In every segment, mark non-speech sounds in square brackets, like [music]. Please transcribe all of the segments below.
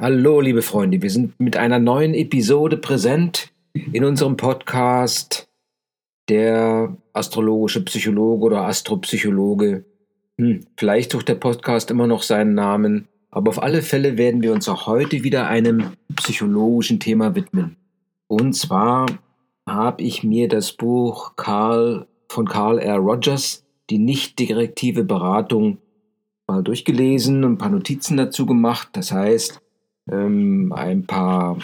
Hallo, liebe Freunde, wir sind mit einer neuen Episode präsent in unserem Podcast Der astrologische Psychologe oder Astropsychologe. Hm, vielleicht sucht der Podcast immer noch seinen Namen, aber auf alle Fälle werden wir uns auch heute wieder einem psychologischen Thema widmen. Und zwar habe ich mir das Buch Carl von Carl R. Rogers, die nicht direktive Beratung, mal durchgelesen und ein paar Notizen dazu gemacht. Das heißt, ähm, ein paar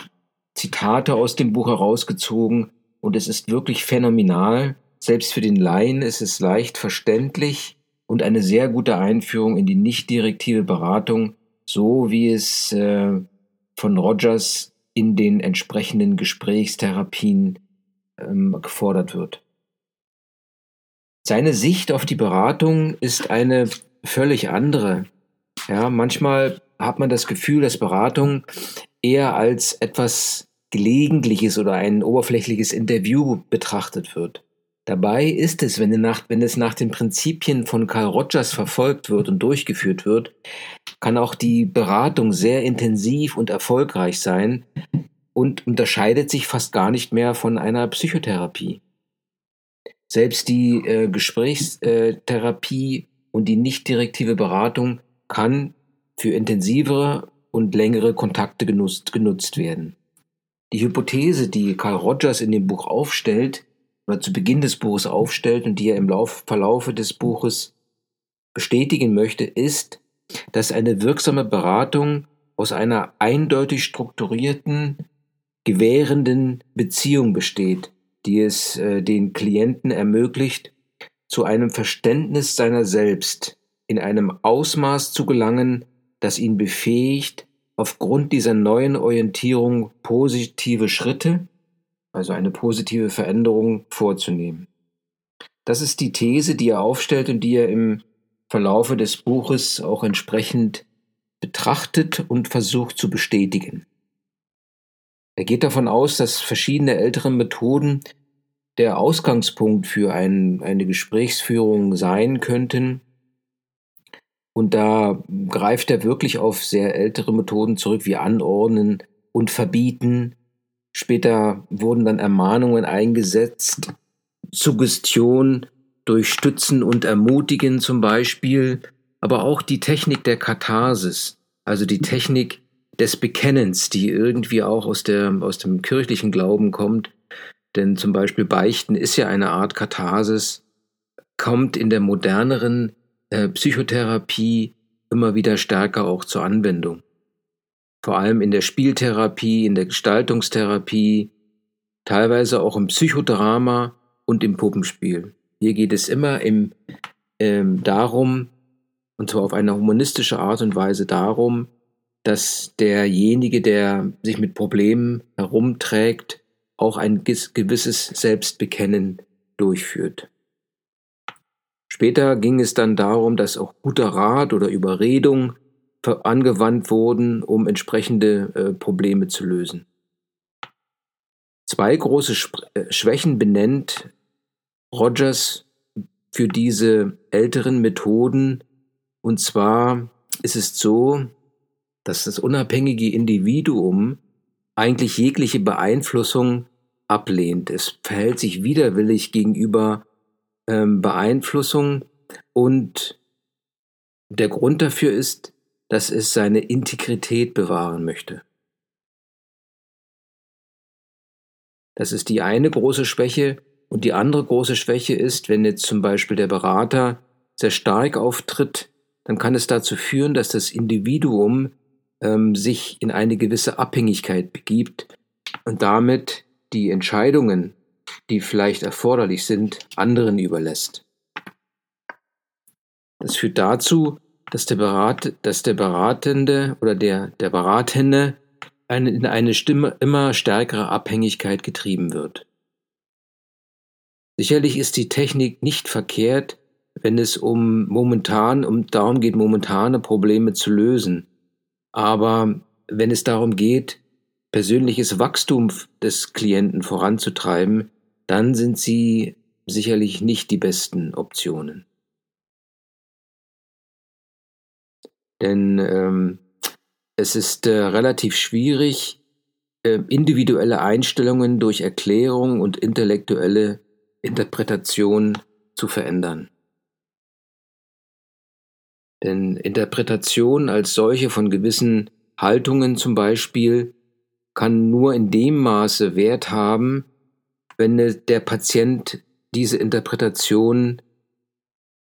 Zitate aus dem Buch herausgezogen und es ist wirklich phänomenal. Selbst für den Laien ist es leicht verständlich und eine sehr gute Einführung in die nicht direktive Beratung, so wie es äh, von Rogers in den entsprechenden Gesprächstherapien ähm, gefordert wird. Seine Sicht auf die Beratung ist eine völlig andere. Ja, manchmal hat man das Gefühl, dass Beratung eher als etwas Gelegentliches oder ein oberflächliches Interview betrachtet wird. Dabei ist es, wenn, nach, wenn es nach den Prinzipien von Carl Rogers verfolgt wird und durchgeführt wird, kann auch die Beratung sehr intensiv und erfolgreich sein und unterscheidet sich fast gar nicht mehr von einer Psychotherapie. Selbst die äh, Gesprächstherapie und die nicht direktive Beratung kann für intensivere und längere Kontakte genutzt, genutzt werden. Die Hypothese, die Carl Rogers in dem Buch aufstellt, oder zu Beginn des Buches aufstellt und die er im Lauf, Verlaufe des Buches bestätigen möchte, ist, dass eine wirksame Beratung aus einer eindeutig strukturierten, gewährenden Beziehung besteht, die es äh, den Klienten ermöglicht, zu einem Verständnis seiner selbst in einem Ausmaß zu gelangen, das ihn befähigt, aufgrund dieser neuen Orientierung positive Schritte, also eine positive Veränderung vorzunehmen. Das ist die These, die er aufstellt und die er im Verlaufe des Buches auch entsprechend betrachtet und versucht zu bestätigen. Er geht davon aus, dass verschiedene ältere Methoden der Ausgangspunkt für ein, eine Gesprächsführung sein könnten, und da greift er wirklich auf sehr ältere Methoden zurück, wie Anordnen und Verbieten. Später wurden dann Ermahnungen eingesetzt, Suggestion durch Stützen und Ermutigen zum Beispiel, aber auch die Technik der Katharsis, also die Technik des Bekennens, die irgendwie auch aus, der, aus dem kirchlichen Glauben kommt. Denn zum Beispiel Beichten ist ja eine Art Katharsis, kommt in der moderneren äh, Psychotherapie immer wieder stärker auch zur Anwendung. Vor allem in der Spieltherapie, in der Gestaltungstherapie, teilweise auch im Psychodrama und im Puppenspiel. Hier geht es immer im, ähm, darum, und zwar auf eine humanistische Art und Weise darum, dass derjenige, der sich mit Problemen herumträgt, auch ein gewisses Selbstbekennen durchführt. Später ging es dann darum, dass auch guter Rat oder Überredung angewandt wurden, um entsprechende äh, Probleme zu lösen. Zwei große äh, Schwächen benennt Rogers für diese älteren Methoden. Und zwar ist es so, dass das unabhängige Individuum eigentlich jegliche Beeinflussung ablehnt. Es verhält sich widerwillig gegenüber ähm, Beeinflussung und der Grund dafür ist, dass es seine Integrität bewahren möchte. Das ist die eine große Schwäche. Und die andere große Schwäche ist, wenn jetzt zum Beispiel der Berater sehr stark auftritt, dann kann es dazu führen, dass das Individuum ähm, sich in eine gewisse Abhängigkeit begibt und damit die Entscheidungen die vielleicht erforderlich sind, anderen überlässt. Das führt dazu, dass der, Berat, dass der Beratende oder der, der Beratende eine, in eine Stimme immer stärkere Abhängigkeit getrieben wird. Sicherlich ist die Technik nicht verkehrt, wenn es um momentan, um darum geht, momentane Probleme zu lösen. Aber wenn es darum geht, persönliches Wachstum des Klienten voranzutreiben, dann sind sie sicherlich nicht die besten Optionen. Denn ähm, es ist äh, relativ schwierig, äh, individuelle Einstellungen durch Erklärung und intellektuelle Interpretation zu verändern. Denn Interpretation als solche von gewissen Haltungen zum Beispiel kann nur in dem Maße Wert haben, wenn der Patient diese Interpretation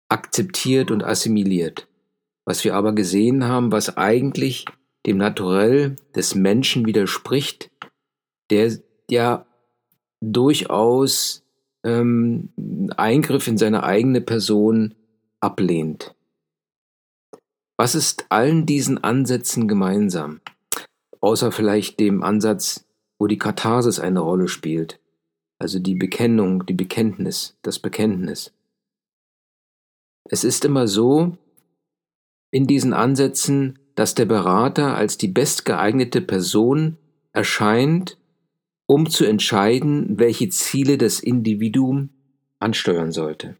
akzeptiert und assimiliert. Was wir aber gesehen haben, was eigentlich dem Naturell des Menschen widerspricht, der ja durchaus ähm, Eingriff in seine eigene Person ablehnt. Was ist allen diesen Ansätzen gemeinsam? Außer vielleicht dem Ansatz, wo die Katharsis eine Rolle spielt, also die Bekennung, die Bekenntnis, das Bekenntnis. Es ist immer so, in diesen Ansätzen, dass der Berater als die bestgeeignete Person erscheint, um zu entscheiden, welche Ziele das Individuum ansteuern sollte.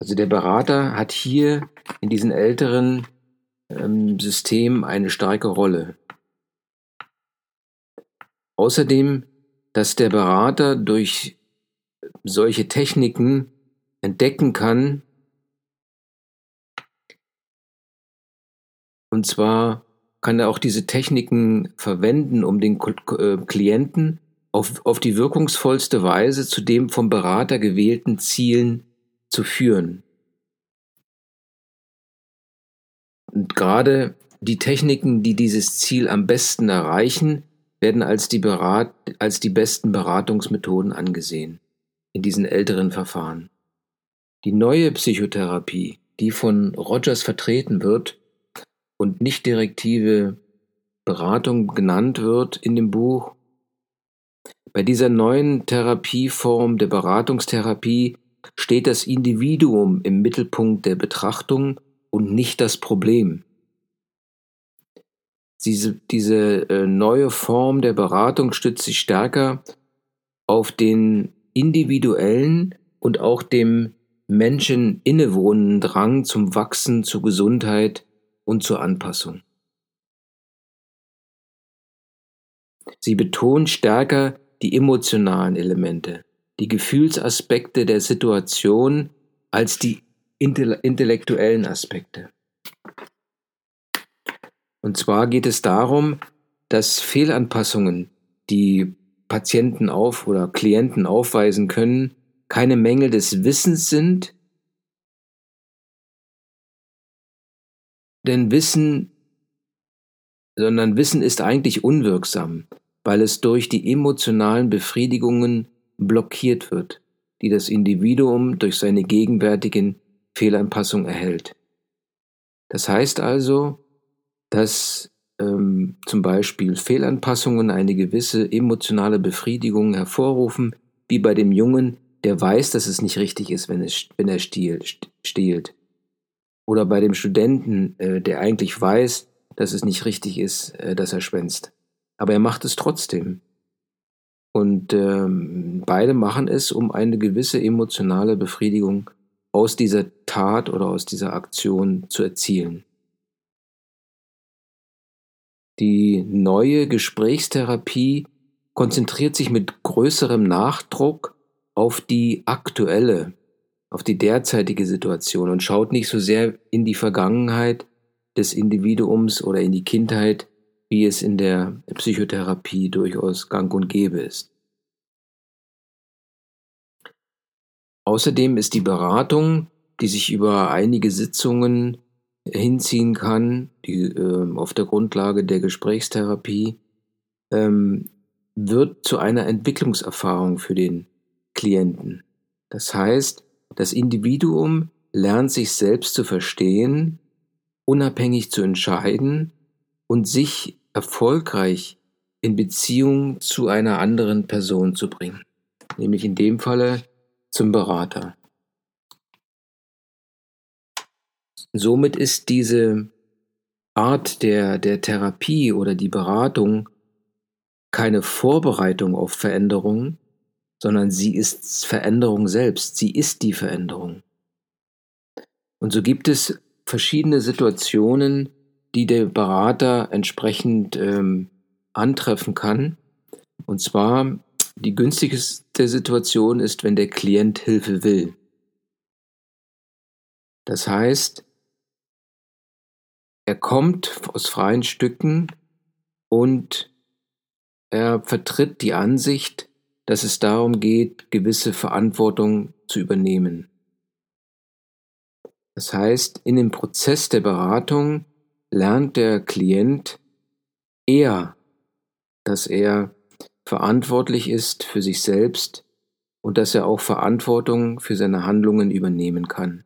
Also der Berater hat hier in diesem älteren ähm, System eine starke Rolle. Außerdem, dass der Berater durch solche Techniken entdecken kann, Und zwar kann er auch diese Techniken verwenden, um den äh, Klienten auf, auf die wirkungsvollste Weise zu dem vom Berater gewählten Zielen zu führen. Und gerade die Techniken, die dieses Ziel am besten erreichen, werden als die, Berat als die besten Beratungsmethoden angesehen in diesen älteren Verfahren. Die neue Psychotherapie, die von Rogers vertreten wird, und nicht direktive Beratung genannt wird in dem Buch. Bei dieser neuen Therapieform der Beratungstherapie steht das Individuum im Mittelpunkt der Betrachtung und nicht das Problem. Diese, diese äh, neue Form der Beratung stützt sich stärker auf den individuellen und auch dem Menschen innewohnenden Drang zum Wachsen, zur Gesundheit und zur Anpassung. Sie betont stärker die emotionalen Elemente, die Gefühlsaspekte der Situation als die intellektuellen Aspekte. Und zwar geht es darum, dass Fehlanpassungen, die Patienten auf oder Klienten aufweisen können, keine Mängel des Wissens sind, Denn Wissen, sondern Wissen ist eigentlich unwirksam, weil es durch die emotionalen Befriedigungen blockiert wird, die das Individuum durch seine gegenwärtigen Fehlanpassungen erhält. Das heißt also, dass ähm, zum Beispiel Fehlanpassungen eine gewisse emotionale Befriedigung hervorrufen, wie bei dem Jungen, der weiß, dass es nicht richtig ist, wenn, es, wenn er stiehlt. Oder bei dem Studenten, äh, der eigentlich weiß, dass es nicht richtig ist, äh, dass er schwänzt. Aber er macht es trotzdem. Und ähm, beide machen es, um eine gewisse emotionale Befriedigung aus dieser Tat oder aus dieser Aktion zu erzielen. Die neue Gesprächstherapie konzentriert sich mit größerem Nachdruck auf die aktuelle auf die derzeitige Situation und schaut nicht so sehr in die Vergangenheit des Individuums oder in die Kindheit, wie es in der Psychotherapie durchaus gang und gäbe ist. Außerdem ist die Beratung, die sich über einige Sitzungen hinziehen kann, die äh, auf der Grundlage der Gesprächstherapie, ähm, wird zu einer Entwicklungserfahrung für den Klienten. Das heißt, das Individuum lernt sich selbst zu verstehen, unabhängig zu entscheiden und sich erfolgreich in Beziehung zu einer anderen Person zu bringen, nämlich in dem Falle zum Berater. Somit ist diese Art der, der Therapie oder die Beratung keine Vorbereitung auf Veränderungen, sondern sie ist Veränderung selbst, sie ist die Veränderung. Und so gibt es verschiedene Situationen, die der Berater entsprechend ähm, antreffen kann. Und zwar die günstigste Situation ist, wenn der Klient Hilfe will. Das heißt, er kommt aus freien Stücken und er vertritt die Ansicht, dass es darum geht, gewisse Verantwortung zu übernehmen. Das heißt, in dem Prozess der Beratung lernt der Klient eher, dass er verantwortlich ist für sich selbst und dass er auch Verantwortung für seine Handlungen übernehmen kann.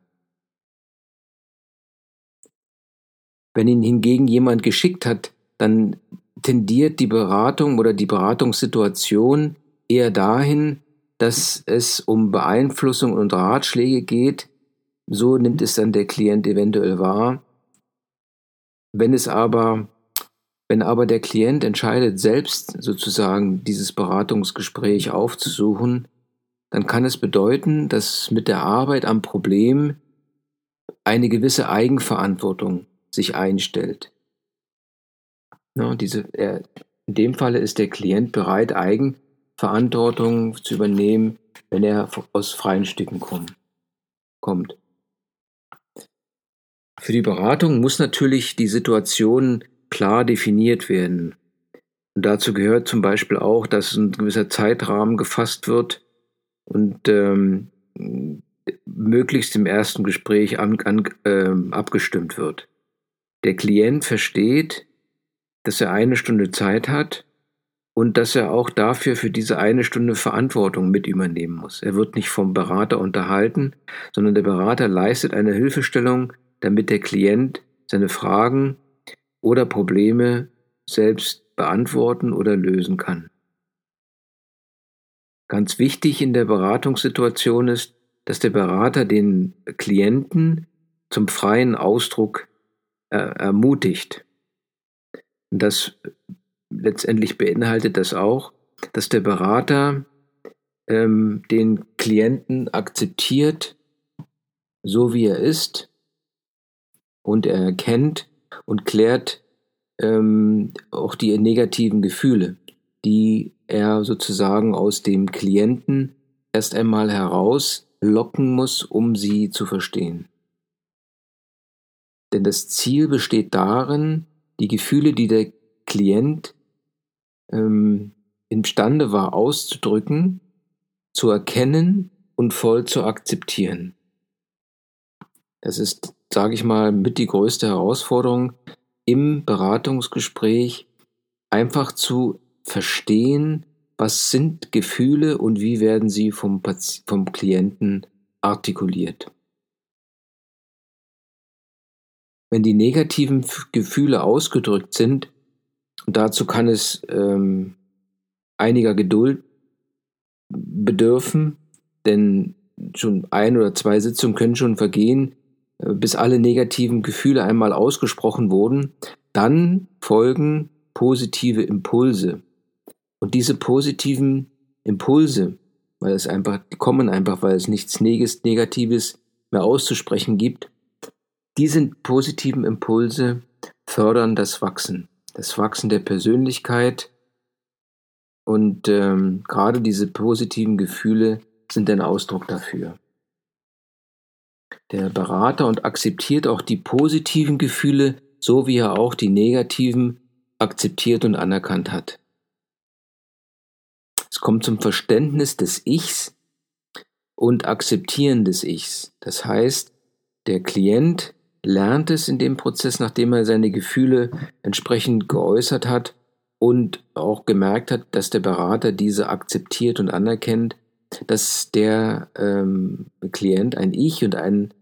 Wenn ihn hingegen jemand geschickt hat, dann tendiert die Beratung oder die Beratungssituation eher dahin, dass es um Beeinflussung und Ratschläge geht. So nimmt es dann der Klient eventuell wahr. Wenn es aber, wenn aber der Klient entscheidet, selbst sozusagen dieses Beratungsgespräch aufzusuchen, dann kann es bedeuten, dass mit der Arbeit am Problem eine gewisse Eigenverantwortung sich einstellt. Ja, diese, er, in dem Falle ist der Klient bereit, Eigenverantwortung zu übernehmen, wenn er aus freien Stücken kommt. kommt. Für die Beratung muss natürlich die Situation klar definiert werden. Und dazu gehört zum Beispiel auch, dass ein gewisser Zeitrahmen gefasst wird und ähm, möglichst im ersten Gespräch an, an, äh, abgestimmt wird. Der Klient versteht, dass er eine Stunde Zeit hat und dass er auch dafür für diese eine Stunde Verantwortung mit übernehmen muss. Er wird nicht vom Berater unterhalten, sondern der Berater leistet eine Hilfestellung, damit der Klient seine Fragen oder Probleme selbst beantworten oder lösen kann. Ganz wichtig in der Beratungssituation ist, dass der Berater den Klienten zum freien Ausdruck äh, ermutigt. Das letztendlich beinhaltet das auch, dass der Berater ähm, den Klienten akzeptiert, so wie er ist, und er erkennt und klärt ähm, auch die negativen Gefühle, die er sozusagen aus dem Klienten erst einmal herauslocken muss, um sie zu verstehen. Denn das Ziel besteht darin, die Gefühle, die der Klient ähm, imstande war auszudrücken, zu erkennen und voll zu akzeptieren. Das ist, sage ich mal, mit die größte Herausforderung im Beratungsgespräch, einfach zu verstehen, was sind Gefühle und wie werden sie vom, vom Klienten artikuliert. Wenn die negativen Gefühle ausgedrückt sind, dazu kann es ähm, einiger Geduld bedürfen, denn schon ein oder zwei Sitzungen können schon vergehen, äh, bis alle negativen Gefühle einmal ausgesprochen wurden. Dann folgen positive Impulse. Und diese positiven Impulse, weil es einfach, die kommen einfach, weil es nichts Negatives mehr auszusprechen gibt, diese positiven Impulse fördern das Wachsen, das Wachsen der Persönlichkeit und ähm, gerade diese positiven Gefühle sind ein Ausdruck dafür. Der Berater und akzeptiert auch die positiven Gefühle, so wie er auch die negativen akzeptiert und anerkannt hat. Es kommt zum Verständnis des Ichs und Akzeptieren des Ichs. Das heißt, der Klient lernt es in dem Prozess, nachdem er seine Gefühle entsprechend geäußert hat und auch gemerkt hat, dass der Berater diese akzeptiert und anerkennt, dass der ähm, Klient ein Ich und ein,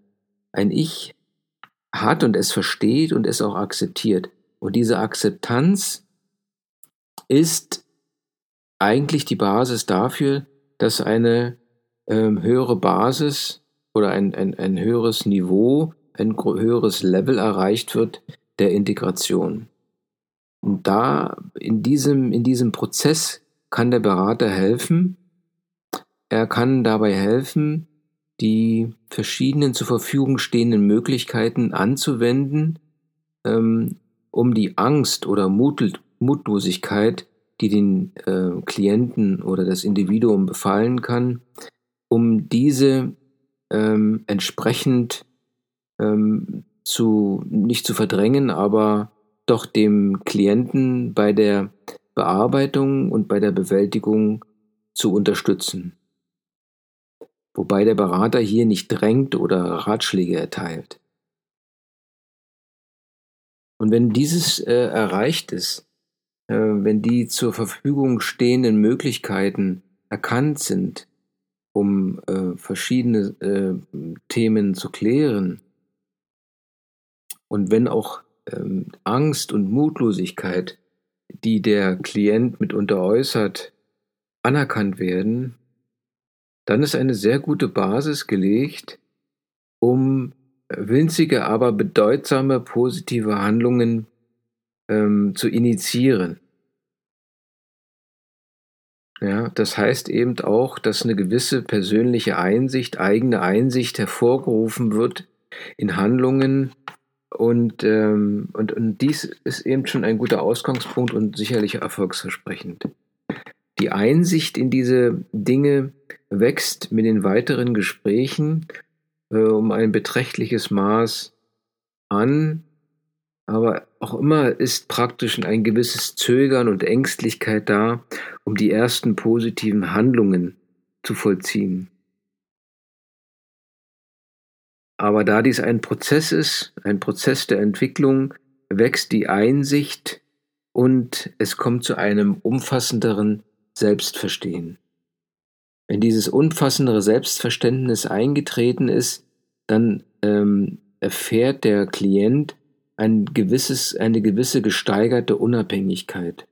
ein Ich hat und es versteht und es auch akzeptiert. Und diese Akzeptanz ist eigentlich die Basis dafür, dass eine ähm, höhere Basis oder ein, ein, ein höheres Niveau ein höheres Level erreicht wird der Integration. Und da in diesem, in diesem Prozess kann der Berater helfen. Er kann dabei helfen, die verschiedenen zur Verfügung stehenden Möglichkeiten anzuwenden, ähm, um die Angst oder Mut, Mutlosigkeit, die den äh, Klienten oder das Individuum befallen kann, um diese ähm, entsprechend ähm, zu, nicht zu verdrängen, aber doch dem Klienten bei der Bearbeitung und bei der Bewältigung zu unterstützen. Wobei der Berater hier nicht drängt oder Ratschläge erteilt. Und wenn dieses äh, erreicht ist, äh, wenn die zur Verfügung stehenden Möglichkeiten erkannt sind, um äh, verschiedene äh, Themen zu klären, und wenn auch ähm, Angst und Mutlosigkeit, die der Klient mitunter äußert, anerkannt werden, dann ist eine sehr gute Basis gelegt, um winzige, aber bedeutsame positive Handlungen ähm, zu initiieren. Ja, das heißt eben auch, dass eine gewisse persönliche Einsicht, eigene Einsicht hervorgerufen wird in Handlungen, und, ähm, und, und dies ist eben schon ein guter Ausgangspunkt und sicherlich erfolgsversprechend. Die Einsicht in diese Dinge wächst mit den weiteren Gesprächen äh, um ein beträchtliches Maß an, aber auch immer ist praktisch ein gewisses Zögern und Ängstlichkeit da, um die ersten positiven Handlungen zu vollziehen. Aber da dies ein Prozess ist, ein Prozess der Entwicklung, wächst die Einsicht und es kommt zu einem umfassenderen Selbstverstehen. Wenn dieses umfassendere Selbstverständnis eingetreten ist, dann ähm, erfährt der Klient ein gewisses, eine gewisse gesteigerte Unabhängigkeit.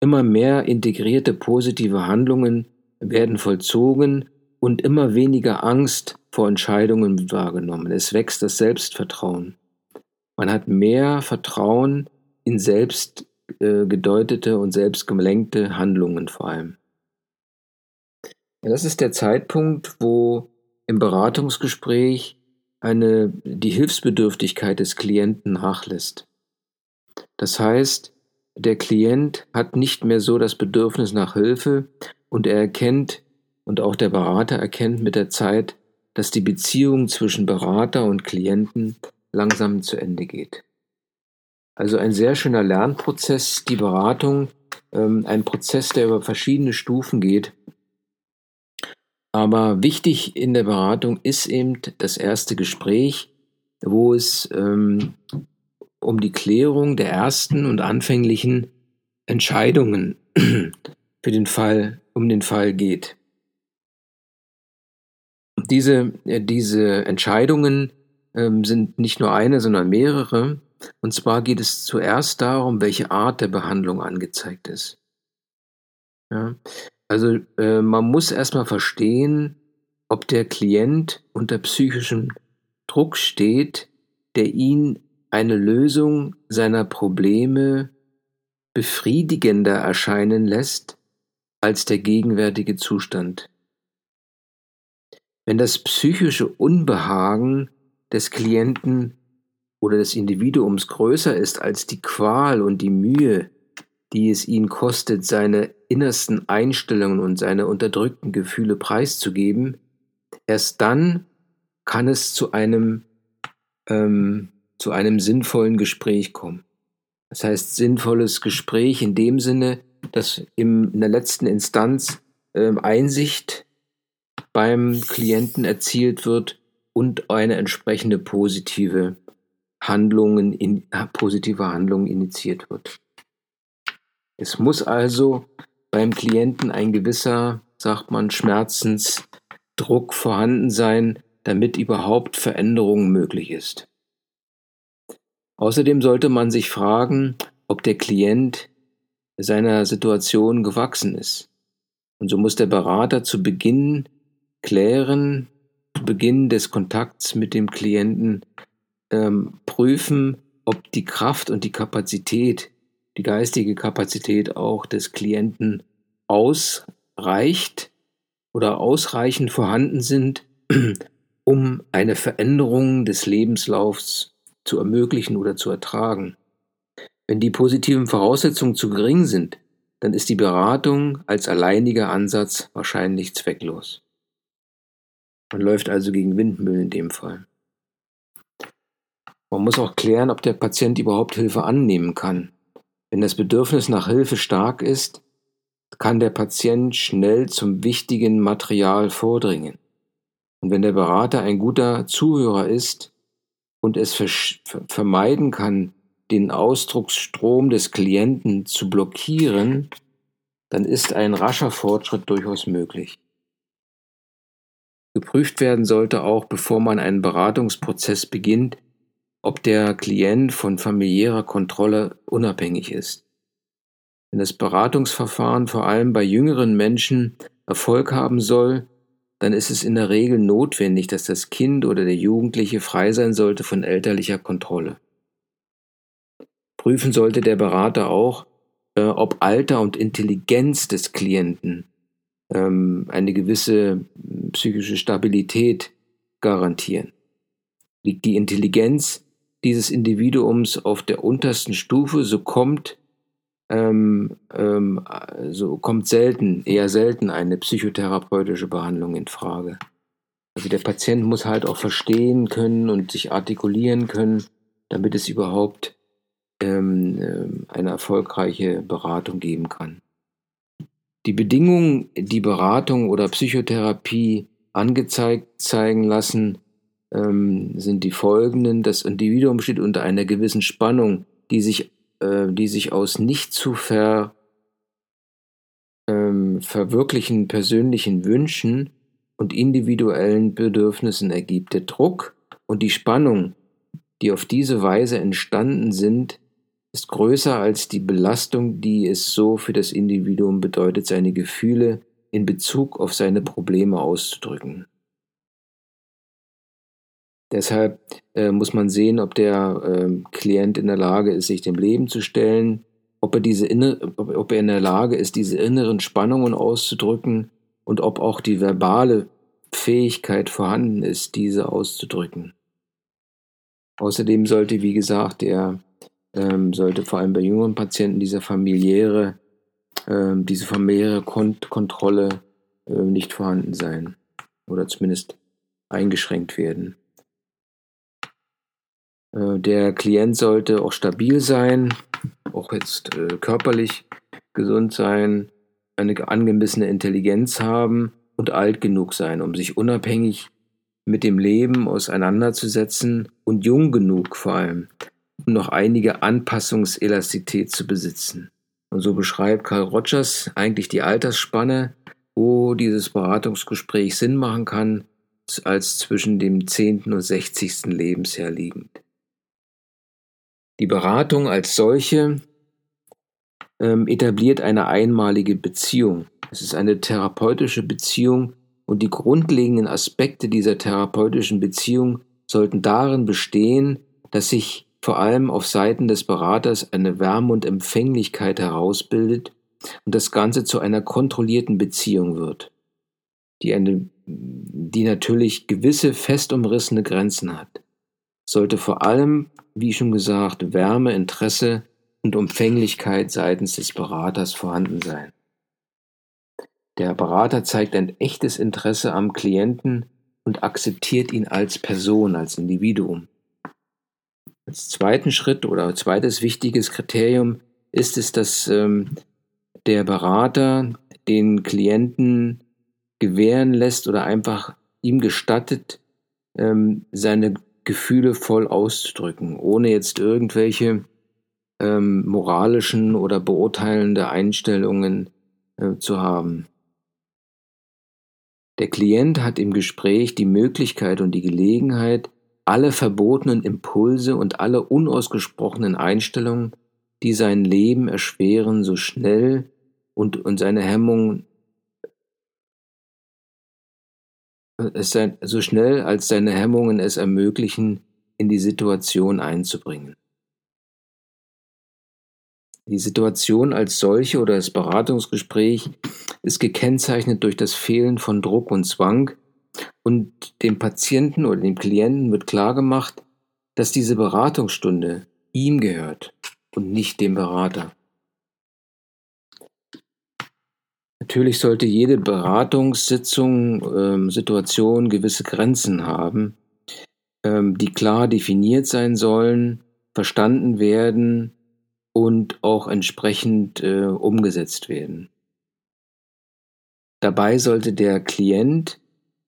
Immer mehr integrierte positive Handlungen werden vollzogen und immer weniger Angst vor Entscheidungen wahrgenommen. Es wächst das Selbstvertrauen. Man hat mehr Vertrauen in selbst äh, gedeutete und selbst gelenkte Handlungen vor allem. Ja, das ist der Zeitpunkt, wo im Beratungsgespräch eine, die Hilfsbedürftigkeit des Klienten nachlässt. Das heißt, der Klient hat nicht mehr so das Bedürfnis nach Hilfe und er erkennt und auch der Berater erkennt mit der Zeit, dass die Beziehung zwischen Berater und Klienten langsam zu Ende geht. Also ein sehr schöner Lernprozess, die Beratung, ähm, ein Prozess, der über verschiedene Stufen geht. Aber wichtig in der Beratung ist eben das erste Gespräch, wo es ähm, um die Klärung der ersten und anfänglichen Entscheidungen für den Fall, um den Fall geht. Diese, äh, diese Entscheidungen ähm, sind nicht nur eine, sondern mehrere. Und zwar geht es zuerst darum, welche Art der Behandlung angezeigt ist. Ja? Also äh, man muss erstmal verstehen, ob der Klient unter psychischem Druck steht, der ihn eine Lösung seiner Probleme befriedigender erscheinen lässt als der gegenwärtige Zustand. Wenn das psychische Unbehagen des Klienten oder des Individuums größer ist als die Qual und die Mühe, die es ihn kostet, seine innersten Einstellungen und seine unterdrückten Gefühle preiszugeben, erst dann kann es zu einem, ähm, zu einem sinnvollen Gespräch kommen. Das heißt, sinnvolles Gespräch in dem Sinne, dass in der letzten Instanz ähm, Einsicht beim Klienten erzielt wird und eine entsprechende positive Handlungen in, positive Handlung initiiert wird. Es muss also beim Klienten ein gewisser, sagt man, Schmerzensdruck vorhanden sein, damit überhaupt Veränderung möglich ist. Außerdem sollte man sich fragen, ob der Klient seiner Situation gewachsen ist. Und so muss der Berater zu Beginn klären, Beginn des Kontakts mit dem Klienten ähm, prüfen, ob die Kraft und die Kapazität, die geistige Kapazität auch des Klienten ausreicht oder ausreichend vorhanden sind, [clears throat] um eine Veränderung des Lebenslaufs zu ermöglichen oder zu ertragen. Wenn die positiven Voraussetzungen zu gering sind, dann ist die Beratung als alleiniger Ansatz wahrscheinlich zwecklos. Man läuft also gegen Windmühlen in dem Fall. Man muss auch klären, ob der Patient überhaupt Hilfe annehmen kann. Wenn das Bedürfnis nach Hilfe stark ist, kann der Patient schnell zum wichtigen Material vordringen. Und wenn der Berater ein guter Zuhörer ist und es vermeiden kann, den Ausdrucksstrom des Klienten zu blockieren, dann ist ein rascher Fortschritt durchaus möglich. Geprüft werden sollte auch, bevor man einen Beratungsprozess beginnt, ob der Klient von familiärer Kontrolle unabhängig ist. Wenn das Beratungsverfahren vor allem bei jüngeren Menschen Erfolg haben soll, dann ist es in der Regel notwendig, dass das Kind oder der Jugendliche frei sein sollte von elterlicher Kontrolle. Prüfen sollte der Berater auch, äh, ob Alter und Intelligenz des Klienten ähm, eine gewisse psychische Stabilität garantieren. Liegt die Intelligenz dieses Individuums auf der untersten Stufe, so kommt, ähm, ähm, so kommt selten, eher selten eine psychotherapeutische Behandlung in Frage. Also der Patient muss halt auch verstehen können und sich artikulieren können, damit es überhaupt ähm, ähm eine erfolgreiche Beratung geben kann. Die Bedingungen, die Beratung oder Psychotherapie angezeigt zeigen lassen, ähm, sind die folgenden. Das Individuum steht unter einer gewissen Spannung, die sich, äh, die sich aus nicht zu ver, ähm, verwirklichen persönlichen Wünschen und individuellen Bedürfnissen ergibt. Der Druck und die Spannung, die auf diese Weise entstanden sind, ist größer als die Belastung, die es so für das Individuum bedeutet, seine Gefühle in Bezug auf seine Probleme auszudrücken. Deshalb äh, muss man sehen, ob der äh, Klient in der Lage ist, sich dem Leben zu stellen, ob er, diese inner, ob er in der Lage ist, diese inneren Spannungen auszudrücken und ob auch die verbale Fähigkeit vorhanden ist, diese auszudrücken. Außerdem sollte, wie gesagt, der ähm, sollte vor allem bei jüngeren Patienten diese familiäre, ähm, diese familiäre Kont Kontrolle äh, nicht vorhanden sein oder zumindest eingeschränkt werden. Äh, der Klient sollte auch stabil sein, auch jetzt äh, körperlich gesund sein, eine angemessene Intelligenz haben und alt genug sein, um sich unabhängig mit dem Leben auseinanderzusetzen und jung genug vor allem, um noch einige Anpassungselastizität zu besitzen. Und so beschreibt Carl Rogers eigentlich die Altersspanne, wo dieses Beratungsgespräch Sinn machen kann, als zwischen dem 10. und 60. Lebensjahr liegend. Die Beratung als solche ähm, etabliert eine einmalige Beziehung. Es ist eine therapeutische Beziehung und die grundlegenden Aspekte dieser therapeutischen Beziehung sollten darin bestehen, dass sich vor allem auf Seiten des Beraters eine Wärme und Empfänglichkeit herausbildet und das Ganze zu einer kontrollierten Beziehung wird, die, eine, die natürlich gewisse fest umrissene Grenzen hat sollte vor allem, wie schon gesagt, Wärme, Interesse und Umfänglichkeit seitens des Beraters vorhanden sein. Der Berater zeigt ein echtes Interesse am Klienten und akzeptiert ihn als Person, als Individuum. Als zweiten Schritt oder zweites wichtiges Kriterium ist es, dass ähm, der Berater den Klienten gewähren lässt oder einfach ihm gestattet, ähm, seine Gefühle voll auszudrücken, ohne jetzt irgendwelche ähm, moralischen oder beurteilende Einstellungen äh, zu haben. Der Klient hat im Gespräch die Möglichkeit und die Gelegenheit, alle verbotenen Impulse und alle unausgesprochenen Einstellungen, die sein Leben erschweren, so schnell und, und seine Hemmungen es sein, so schnell als seine Hemmungen es ermöglichen, in die Situation einzubringen. Die Situation als solche oder das Beratungsgespräch ist gekennzeichnet durch das Fehlen von Druck und Zwang und dem Patienten oder dem Klienten wird klargemacht, dass diese Beratungsstunde ihm gehört und nicht dem Berater. Natürlich sollte jede Beratungssitzung, ähm, Situation gewisse Grenzen haben, ähm, die klar definiert sein sollen, verstanden werden und auch entsprechend äh, umgesetzt werden. Dabei sollte der Klient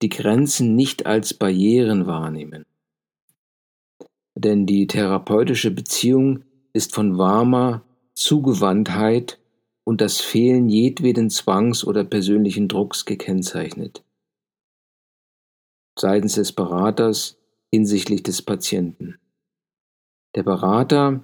die Grenzen nicht als Barrieren wahrnehmen. Denn die therapeutische Beziehung ist von warmer Zugewandtheit und das Fehlen jedweden Zwangs oder persönlichen Drucks gekennzeichnet. Seitens des Beraters hinsichtlich des Patienten. Der Berater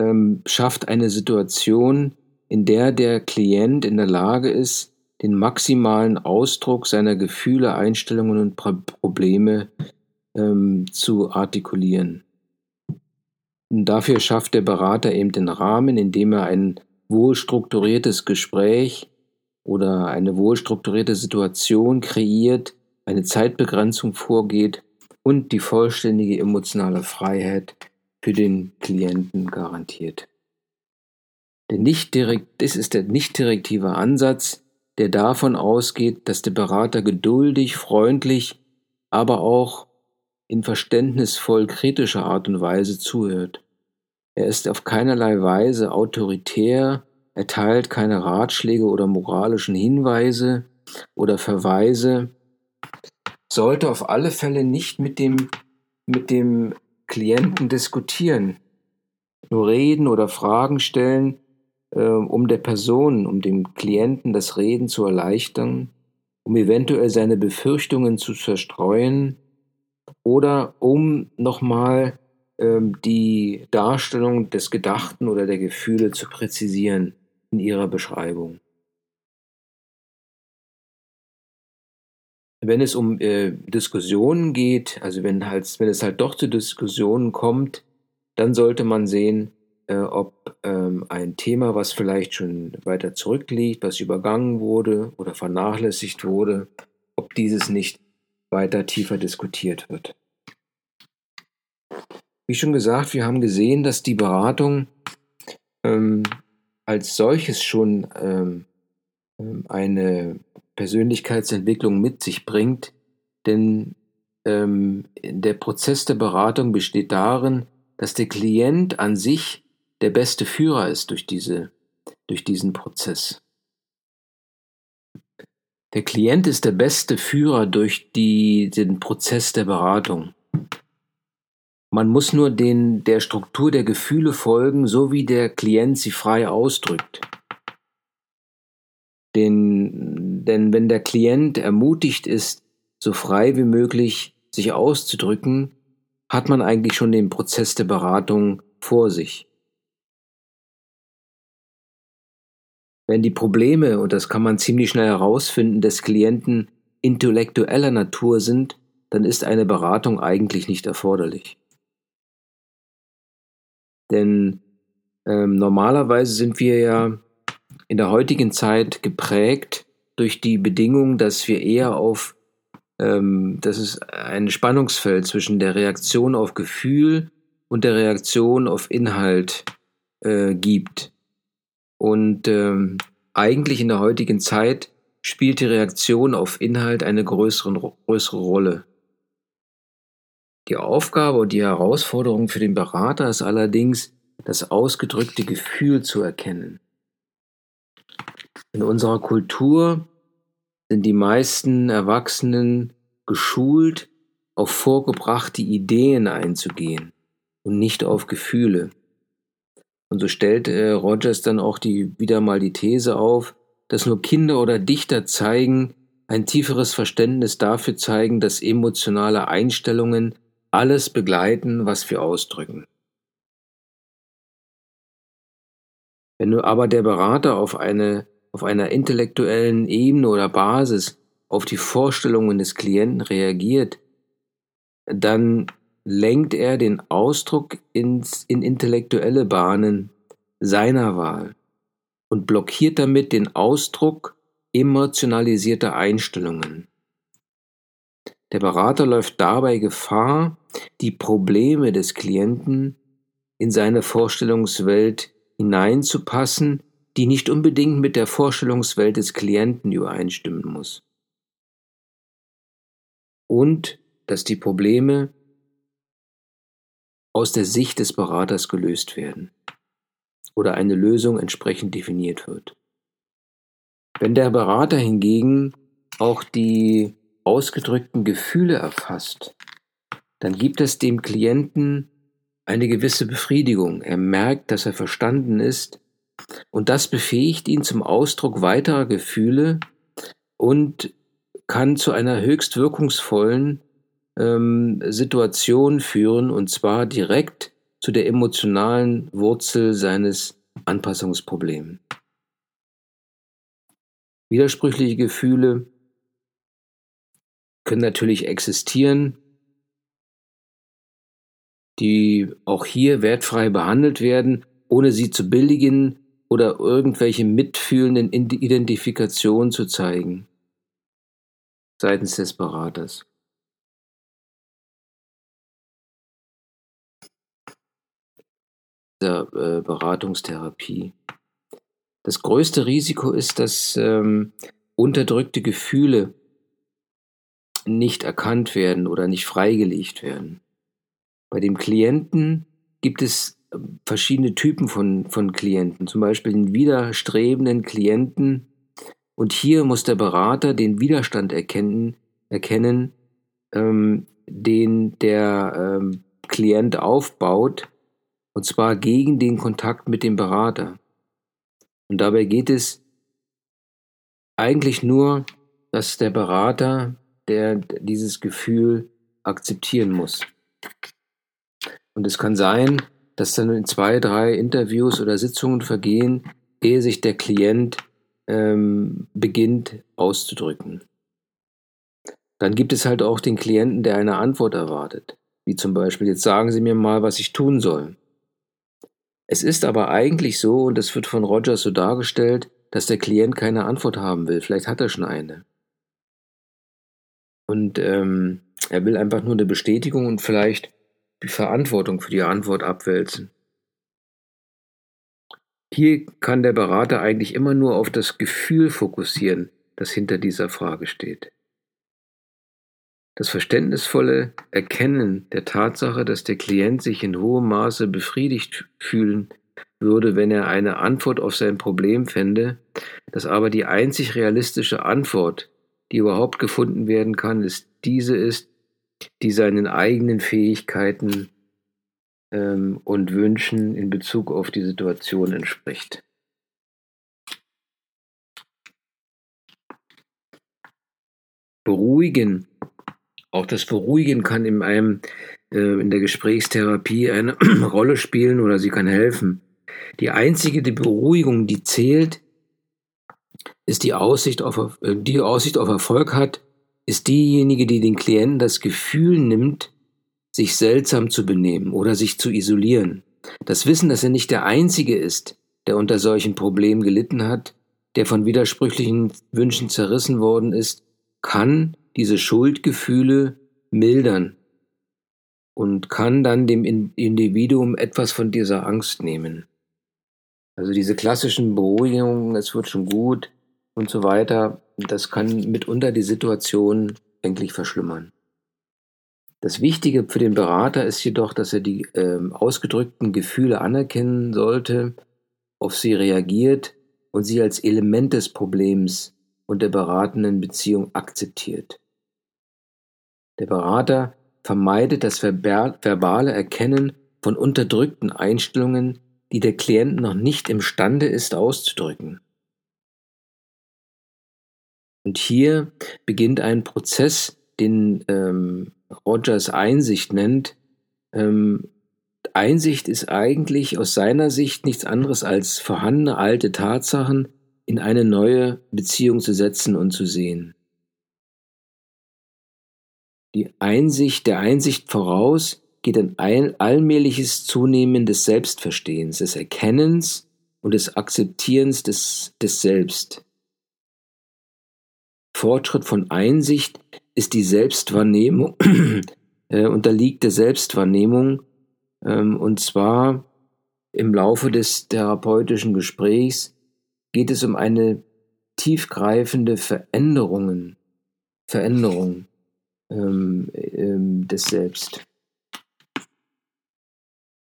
ähm, schafft eine Situation, in der der Klient in der Lage ist, den maximalen Ausdruck seiner Gefühle, Einstellungen und Probleme ähm, zu artikulieren. Und dafür schafft der Berater eben den Rahmen, indem er ein wohlstrukturiertes Gespräch oder eine wohlstrukturierte Situation kreiert, eine Zeitbegrenzung vorgeht und die vollständige emotionale Freiheit für den Klienten garantiert. Der nicht direkt, das ist der nicht direktive Ansatz, der davon ausgeht, dass der Berater geduldig, freundlich, aber auch in verständnisvoll kritischer Art und Weise zuhört. Er ist auf keinerlei Weise autoritär, erteilt keine Ratschläge oder moralischen Hinweise oder Verweise, sollte auf alle Fälle nicht mit dem, mit dem Klienten diskutieren, nur reden oder Fragen stellen, äh, um der Person, um dem Klienten das Reden zu erleichtern, um eventuell seine Befürchtungen zu zerstreuen oder um nochmal ähm, die Darstellung des Gedachten oder der Gefühle zu präzisieren in ihrer Beschreibung. Wenn es um äh, Diskussionen geht, also wenn, halt, wenn es halt doch zu Diskussionen kommt, dann sollte man sehen, äh, ob ähm, ein Thema, was vielleicht schon weiter zurückliegt, was übergangen wurde oder vernachlässigt wurde, ob dieses nicht weiter tiefer diskutiert wird. Wie schon gesagt, wir haben gesehen, dass die Beratung ähm, als solches schon ähm, ähm eine Persönlichkeitsentwicklung mit sich bringt, denn ähm, der Prozess der Beratung besteht darin, dass der Klient an sich der beste Führer ist durch, diese, durch diesen Prozess. Der Klient ist der beste Führer durch die, den Prozess der Beratung. Man muss nur den, der Struktur der Gefühle folgen, so wie der Klient sie frei ausdrückt. Den, denn wenn der Klient ermutigt ist, so frei wie möglich sich auszudrücken, hat man eigentlich schon den Prozess der Beratung vor sich. Wenn die Probleme, und das kann man ziemlich schnell herausfinden, des Klienten intellektueller Natur sind, dann ist eine Beratung eigentlich nicht erforderlich. Denn ähm, normalerweise sind wir ja in der heutigen Zeit geprägt durch die Bedingung, dass wir eher auf, ähm, dass es ein Spannungsfeld zwischen der Reaktion auf Gefühl und der Reaktion auf Inhalt äh, gibt. Und ähm, eigentlich in der heutigen Zeit spielt die Reaktion auf Inhalt eine größere, größere Rolle. Die Aufgabe und die Herausforderung für den Berater ist allerdings, das ausgedrückte Gefühl zu erkennen. In unserer Kultur sind die meisten Erwachsenen geschult, auf vorgebrachte Ideen einzugehen und nicht auf Gefühle. Und so stellt äh, Rogers dann auch die, wieder mal die These auf, dass nur Kinder oder Dichter zeigen, ein tieferes Verständnis dafür zeigen, dass emotionale Einstellungen alles begleiten, was wir ausdrücken. Wenn nur aber der Berater auf, eine, auf einer intellektuellen Ebene oder Basis auf die Vorstellungen des Klienten reagiert, dann lenkt er den Ausdruck ins, in intellektuelle Bahnen seiner Wahl und blockiert damit den Ausdruck emotionalisierter Einstellungen. Der Berater läuft dabei Gefahr, die Probleme des Klienten in seine Vorstellungswelt hineinzupassen, die nicht unbedingt mit der Vorstellungswelt des Klienten übereinstimmen muss. Und dass die Probleme aus der Sicht des Beraters gelöst werden oder eine Lösung entsprechend definiert wird. Wenn der Berater hingegen auch die ausgedrückten Gefühle erfasst, dann gibt es dem Klienten eine gewisse Befriedigung. Er merkt, dass er verstanden ist und das befähigt ihn zum Ausdruck weiterer Gefühle und kann zu einer höchst wirkungsvollen ähm, Situation führen und zwar direkt zu der emotionalen Wurzel seines Anpassungsproblems. Widersprüchliche Gefühle können natürlich existieren, die auch hier wertfrei behandelt werden, ohne sie zu billigen oder irgendwelche mitfühlenden Identifikationen zu zeigen seitens des Beraters. Der äh, Beratungstherapie. Das größte Risiko ist, dass ähm, unterdrückte Gefühle nicht erkannt werden oder nicht freigelegt werden. Bei dem Klienten gibt es ähm, verschiedene Typen von, von Klienten, zum Beispiel den widerstrebenden Klienten. Und hier muss der Berater den Widerstand erkennen, erkennen ähm, den der ähm, Klient aufbaut, und zwar gegen den Kontakt mit dem Berater. Und dabei geht es eigentlich nur, dass der Berater der dieses Gefühl akzeptieren muss. Und es kann sein, dass dann in zwei, drei Interviews oder Sitzungen vergehen, ehe sich der Klient ähm, beginnt auszudrücken. Dann gibt es halt auch den Klienten, der eine Antwort erwartet, wie zum Beispiel, jetzt sagen Sie mir mal, was ich tun soll. Es ist aber eigentlich so, und das wird von Rogers so dargestellt, dass der Klient keine Antwort haben will. Vielleicht hat er schon eine. Und ähm, er will einfach nur eine Bestätigung und vielleicht die Verantwortung für die Antwort abwälzen. Hier kann der Berater eigentlich immer nur auf das Gefühl fokussieren, das hinter dieser Frage steht. Das verständnisvolle Erkennen der Tatsache, dass der Klient sich in hohem Maße befriedigt fühlen würde, wenn er eine Antwort auf sein Problem fände, dass aber die einzig realistische Antwort die überhaupt gefunden werden kann, ist diese ist, die seinen eigenen Fähigkeiten ähm, und Wünschen in Bezug auf die Situation entspricht. Beruhigen. Auch das Beruhigen kann in einem äh, in der Gesprächstherapie eine [clears throat] Rolle spielen oder sie kann helfen. Die einzige die Beruhigung, die zählt, ist die Aussicht auf, äh, die Aussicht auf Erfolg hat, ist diejenige, die den Klienten das Gefühl nimmt, sich seltsam zu benehmen oder sich zu isolieren. Das Wissen, dass er nicht der Einzige ist, der unter solchen Problemen gelitten hat, der von widersprüchlichen Wünschen zerrissen worden ist, kann diese Schuldgefühle mildern und kann dann dem Individuum etwas von dieser Angst nehmen. Also diese klassischen Beruhigungen, es wird schon gut und so weiter, das kann mitunter die Situation eigentlich verschlimmern. Das Wichtige für den Berater ist jedoch, dass er die äh, ausgedrückten Gefühle anerkennen sollte, auf sie reagiert und sie als Element des Problems und der beratenden Beziehung akzeptiert. Der Berater vermeidet das verbale Erkennen von unterdrückten Einstellungen, die der Klient noch nicht imstande ist auszudrücken. Und hier beginnt ein Prozess, den ähm, Rogers Einsicht nennt. Ähm, Einsicht ist eigentlich aus seiner Sicht nichts anderes als vorhandene alte Tatsachen in eine neue Beziehung zu setzen und zu sehen. Die Einsicht, der Einsicht voraus geht ein allmähliches Zunehmen des Selbstverstehens, des Erkennens und des Akzeptierens des, des Selbst. Fortschritt von Einsicht ist die Selbstwahrnehmung [clears throat] äh, unterliegt der Selbstwahrnehmung ähm, und zwar im Laufe des therapeutischen Gesprächs geht es um eine tiefgreifende Veränderungen, Veränderung ähm, ähm, des Selbst.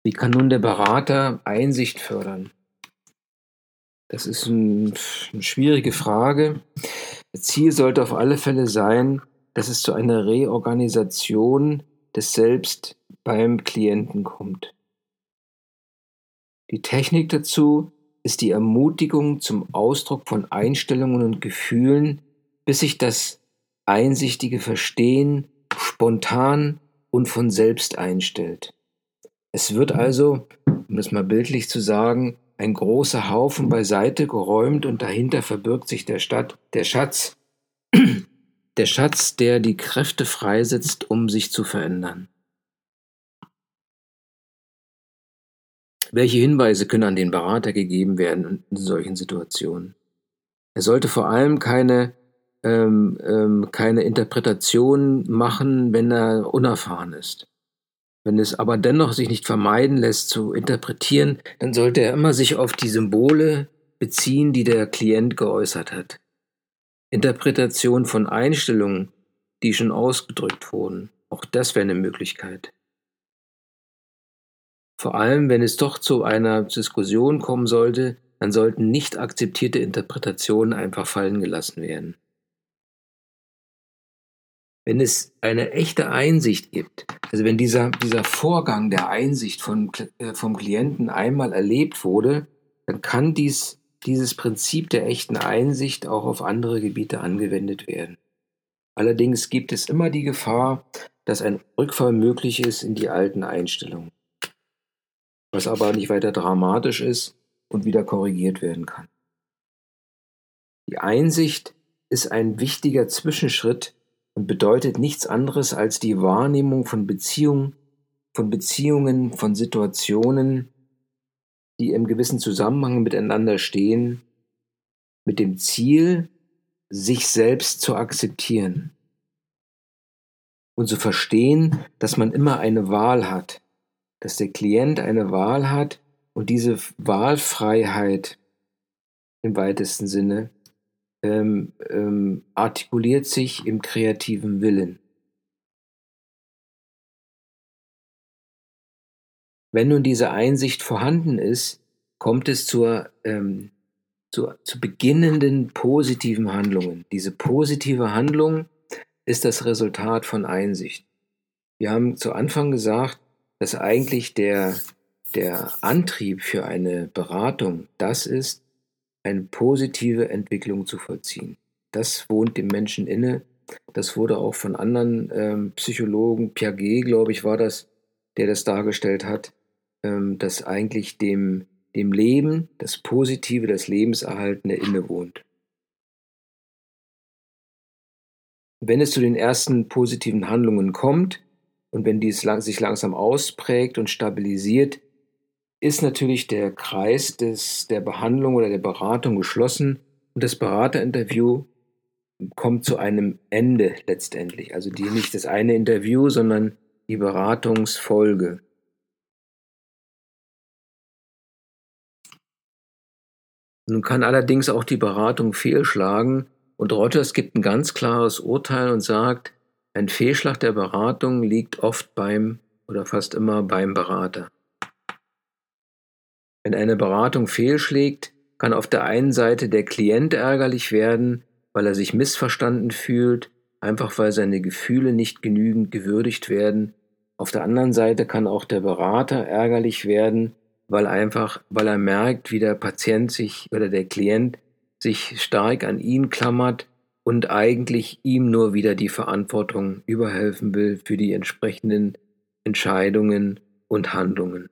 Wie kann nun der Berater Einsicht fördern? Das ist ein, eine schwierige Frage. Das Ziel sollte auf alle Fälle sein, dass es zu einer Reorganisation des Selbst beim Klienten kommt. Die Technik dazu ist die Ermutigung zum Ausdruck von Einstellungen und Gefühlen, bis sich das einsichtige Verstehen spontan und von selbst einstellt. Es wird also, um das mal bildlich zu sagen, ein großer Haufen beiseite geräumt und dahinter verbirgt sich der, Stadt, der Schatz, [clears throat] der Schatz, der die Kräfte freisetzt, um sich zu verändern. Welche Hinweise können an den Berater gegeben werden in solchen Situationen? Er sollte vor allem keine, ähm, ähm, keine Interpretation machen, wenn er unerfahren ist. Wenn es aber dennoch sich nicht vermeiden lässt zu interpretieren, dann sollte er immer sich auf die Symbole beziehen, die der Klient geäußert hat. Interpretation von Einstellungen, die schon ausgedrückt wurden, auch das wäre eine Möglichkeit. Vor allem, wenn es doch zu einer Diskussion kommen sollte, dann sollten nicht akzeptierte Interpretationen einfach fallen gelassen werden. Wenn es eine echte Einsicht gibt, also wenn dieser, dieser Vorgang der Einsicht von, äh, vom Klienten einmal erlebt wurde, dann kann dies, dieses Prinzip der echten Einsicht auch auf andere Gebiete angewendet werden. Allerdings gibt es immer die Gefahr, dass ein Rückfall möglich ist in die alten Einstellungen was aber nicht weiter dramatisch ist und wieder korrigiert werden kann. Die Einsicht ist ein wichtiger Zwischenschritt und bedeutet nichts anderes als die Wahrnehmung von Beziehungen, von Beziehungen, von Situationen, die im gewissen Zusammenhang miteinander stehen, mit dem Ziel, sich selbst zu akzeptieren und zu verstehen, dass man immer eine Wahl hat, dass der Klient eine Wahl hat und diese Wahlfreiheit im weitesten Sinne ähm, ähm, artikuliert sich im kreativen Willen. Wenn nun diese Einsicht vorhanden ist, kommt es zur, ähm, zu, zu beginnenden positiven Handlungen. Diese positive Handlung ist das Resultat von Einsicht. Wir haben zu Anfang gesagt, dass eigentlich der, der Antrieb für eine Beratung das ist, eine positive Entwicklung zu vollziehen. Das wohnt dem Menschen inne. Das wurde auch von anderen ähm, Psychologen, Piaget, glaube ich, war das, der das dargestellt hat, ähm, dass eigentlich dem, dem Leben, das Positive, das Lebenserhaltende innewohnt. Wenn es zu den ersten positiven Handlungen kommt, und wenn dies sich langsam ausprägt und stabilisiert, ist natürlich der Kreis des, der Behandlung oder der Beratung geschlossen und das Beraterinterview kommt zu einem Ende letztendlich. Also die, nicht das eine Interview, sondern die Beratungsfolge. Nun kann allerdings auch die Beratung fehlschlagen und Rogers gibt ein ganz klares Urteil und sagt, ein Fehlschlag der Beratung liegt oft beim oder fast immer beim Berater. Wenn eine Beratung fehlschlägt, kann auf der einen Seite der Klient ärgerlich werden, weil er sich missverstanden fühlt, einfach weil seine Gefühle nicht genügend gewürdigt werden. Auf der anderen Seite kann auch der Berater ärgerlich werden, weil einfach, weil er merkt, wie der Patient sich oder der Klient sich stark an ihn klammert und eigentlich ihm nur wieder die Verantwortung überhelfen will für die entsprechenden Entscheidungen und Handlungen.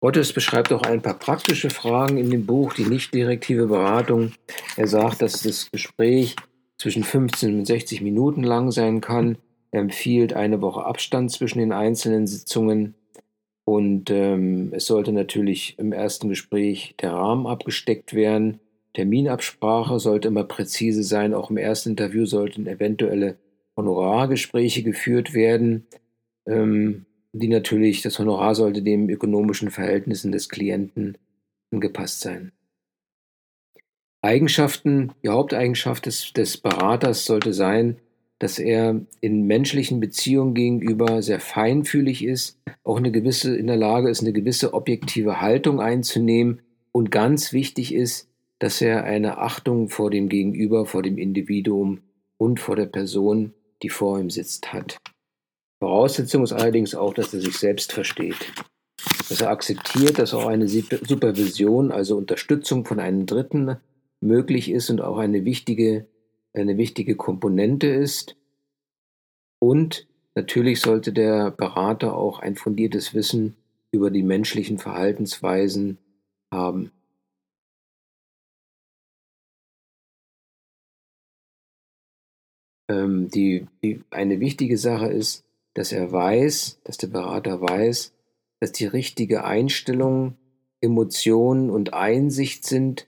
Ottes beschreibt auch ein paar praktische Fragen in dem Buch, die nicht direktive Beratung. Er sagt, dass das Gespräch zwischen 15 und 60 Minuten lang sein kann. Er empfiehlt eine Woche Abstand zwischen den einzelnen Sitzungen. Und ähm, es sollte natürlich im ersten Gespräch der Rahmen abgesteckt werden. Terminabsprache sollte immer präzise sein. Auch im ersten Interview sollten eventuelle Honorargespräche geführt werden, ähm, die natürlich, das Honorar sollte den ökonomischen Verhältnissen des Klienten angepasst sein. Eigenschaften, die Haupteigenschaft des, des Beraters sollte sein, dass er in menschlichen Beziehungen gegenüber sehr feinfühlig ist, auch eine gewisse, in der Lage ist, eine gewisse objektive Haltung einzunehmen und ganz wichtig ist, dass er eine Achtung vor dem Gegenüber, vor dem Individuum und vor der Person, die vor ihm sitzt, hat. Voraussetzung ist allerdings auch, dass er sich selbst versteht. Dass er akzeptiert, dass auch eine Supervision, also Unterstützung von einem Dritten möglich ist und auch eine wichtige eine wichtige Komponente ist. Und natürlich sollte der Berater auch ein fundiertes Wissen über die menschlichen Verhaltensweisen haben. Ähm, die, die, eine wichtige Sache ist, dass er weiß, dass der Berater weiß, dass die richtige Einstellung, Emotionen und Einsicht sind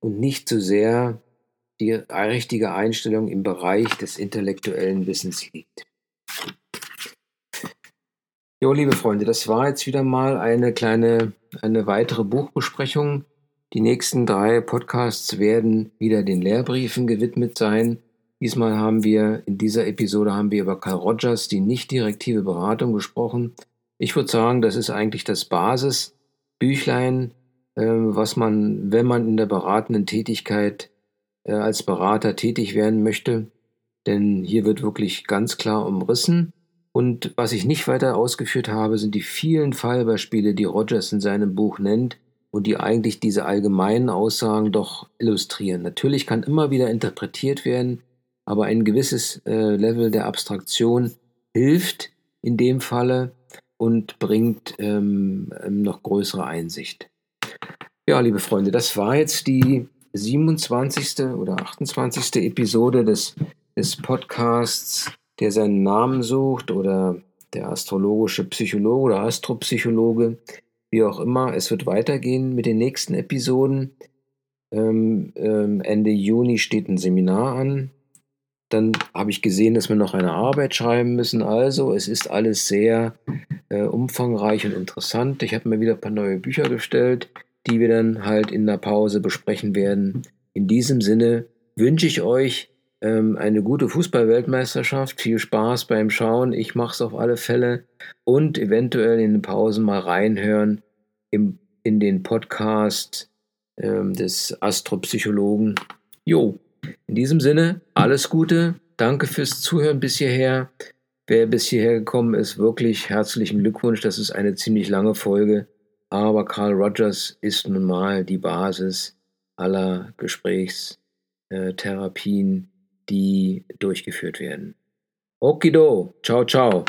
und nicht so sehr die richtige Einstellung im Bereich des intellektuellen Wissens liegt. Jo, liebe Freunde, das war jetzt wieder mal eine kleine, eine weitere Buchbesprechung. Die nächsten drei Podcasts werden wieder den Lehrbriefen gewidmet sein. Diesmal haben wir, in dieser Episode haben wir über Carl Rogers, die nicht direktive Beratung gesprochen. Ich würde sagen, das ist eigentlich das Basisbüchlein, äh, was man, wenn man in der beratenden Tätigkeit äh, als Berater tätig werden möchte, denn hier wird wirklich ganz klar umrissen. Und was ich nicht weiter ausgeführt habe, sind die vielen Fallbeispiele, die Rogers in seinem Buch nennt und die eigentlich diese allgemeinen Aussagen doch illustrieren. Natürlich kann immer wieder interpretiert werden, aber ein gewisses äh, Level der Abstraktion hilft in dem Falle und bringt ähm, noch größere Einsicht. Ja, liebe Freunde, das war jetzt die 27. oder 28. Episode des, des Podcasts, der seinen Namen sucht oder der astrologische Psychologe oder Astropsychologe, wie auch immer. Es wird weitergehen mit den nächsten Episoden. Ähm, ähm, Ende Juni steht ein Seminar an. Dann habe ich gesehen, dass wir noch eine Arbeit schreiben müssen. Also, es ist alles sehr äh, umfangreich und interessant. Ich habe mir wieder ein paar neue Bücher bestellt die wir dann halt in der Pause besprechen werden. In diesem Sinne wünsche ich euch ähm, eine gute Fußballweltmeisterschaft, viel Spaß beim Schauen. Ich mache es auf alle Fälle und eventuell in den Pausen mal reinhören im, in den Podcast ähm, des Astropsychologen. Jo, in diesem Sinne alles Gute. Danke fürs Zuhören bis hierher. Wer bis hierher gekommen ist, wirklich herzlichen Glückwunsch. Das ist eine ziemlich lange Folge. Aber Carl Rogers ist nun mal die Basis aller Gesprächstherapien, die durchgeführt werden. Okido, ciao, ciao.